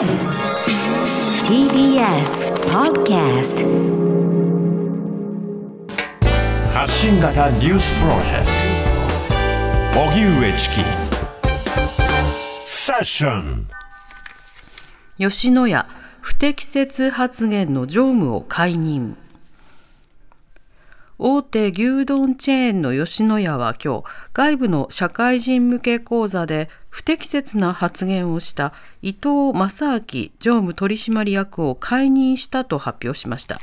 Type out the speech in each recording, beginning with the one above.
TBS Podcast 発信型ニュースプロジェクト。荻上チキ。セッション。吉野家不適切発言の常務を解任。大手牛丼チェーンの吉野家は今日外部の社会人向け講座で不適切な発言をした伊藤正明常務取締役を解任したと発表しました。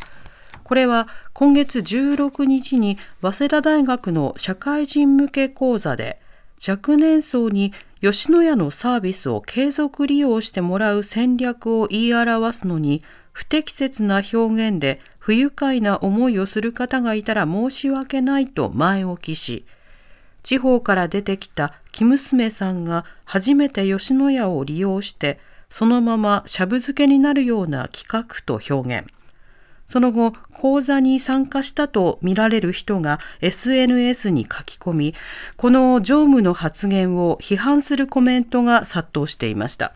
これは今月16日に早稲田大学の社会人向け講座で若年層に吉野家のサービスを継続利用してもらう戦略を言い表すのに不適切な表現で不愉快な思いをする方がいたら申し訳ないと前置きし、地方から出てきた生娘さんが初めて吉野家を利用して、そのまましゃぶ漬けになるような企画と表現。その後、講座に参加したとみられる人が SNS に書き込み、この常務の発言を批判するコメントが殺到していました。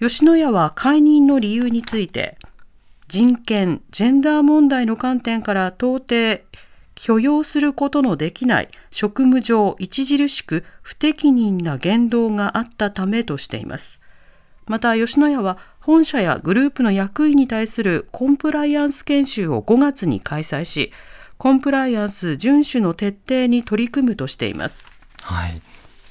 吉野家は解任の理由について、人権、ジェンダー問題の観点から到底許容することのできない職務上著しく不適任な言動があったためとしています。また吉野家は本社やグループの役員に対するコンプライアンス研修を5月に開催し、コンプライアンス遵守の徹底に取り組むとしています。はい。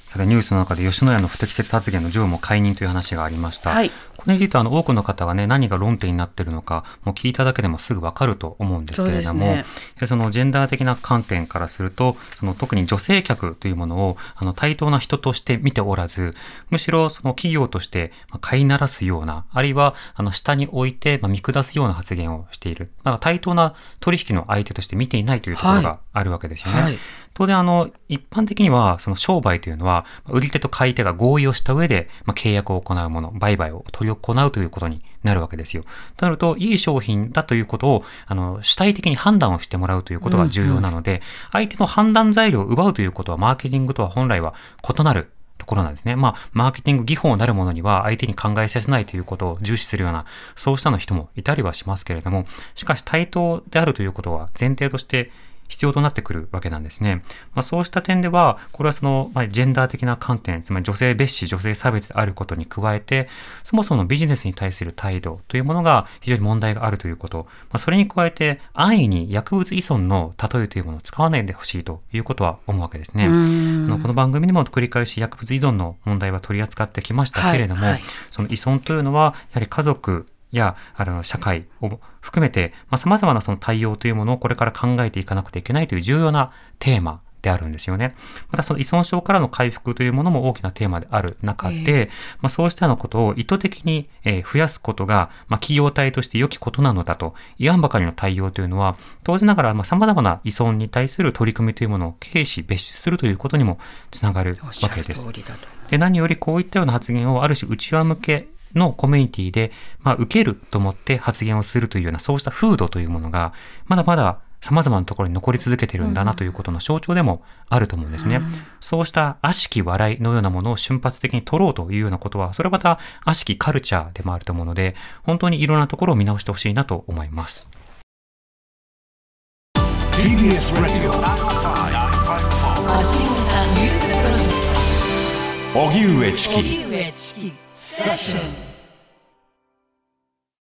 さてニュースの中で吉野家の不適切発言の常務解任という話がありました。はい、これについてあの多くの方がね何が論点になっているのかもう聞いただけでもすぐわかると思うんですけれども、ね、そのジェンダー的な観点からするとその特に女性客というものをあの対等な人として見ておらずむしろその企業として飼いならすようなあるいはあの下に置いて見下すような発言をしている。だから対等な取引の相手として見ていないというところがあるわけですよね。はい。はい当然あの、一般的にはその商売というのは、売り手と買い手が合意をした上で、まあ、契約を行うもの、売買を取り行うということになるわけですよ。となると、いい商品だということを、あの、主体的に判断をしてもらうということが重要なので、うんうん、相手の判断材料を奪うということは、マーケティングとは本来は異なるところなんですね。まあ、マーケティング技法なるものには相手に考えさせないということを重視するような、そうしたの人もいたりはしますけれども、しかし対等であるということは前提として必要となってくるわけなんですね。まあ、そうした点では、これはその、まあ、ジェンダー的な観点、つまり女性蔑視、女性差別であることに加えて、そもそもビジネスに対する態度というものが非常に問題があるということ、まあ、それに加えて、安易に薬物依存の例えというものを使わないでほしいということは思うわけですね。あのこの番組にも繰り返し薬物依存の問題は取り扱ってきましたけれども、はいはい、その依存というのは、やはり家族、や、あの、社会を含めて、まあ、様々なその対応というものをこれから考えていかなくてはいけないという重要なテーマであるんですよね。またその依存症からの回復というものも大きなテーマである中で、えー、まあ、そうしたようなことを意図的に増やすことが、まあ、企業体として良きことなのだと言わんばかりの対応というのは、当然ながらまあ様々な依存に対する取り組みというものを軽視、別視するということにもつながるわけです。で何よりこういったような発言をある種内輪向けのコミュニティで、まあ、受けると思って発言をするというような、そうした風土というものが、まだまだ様々なところに残り続けてるんだなということの象徴でもあると思うんですね。うん、そうした悪しき笑いのようなものを瞬発的に取ろうというようなことは、それまた悪しきカルチャーでもあると思うので、本当にいろんなところを見直してほしいなと思います。TBS Radio 荻上チキセッション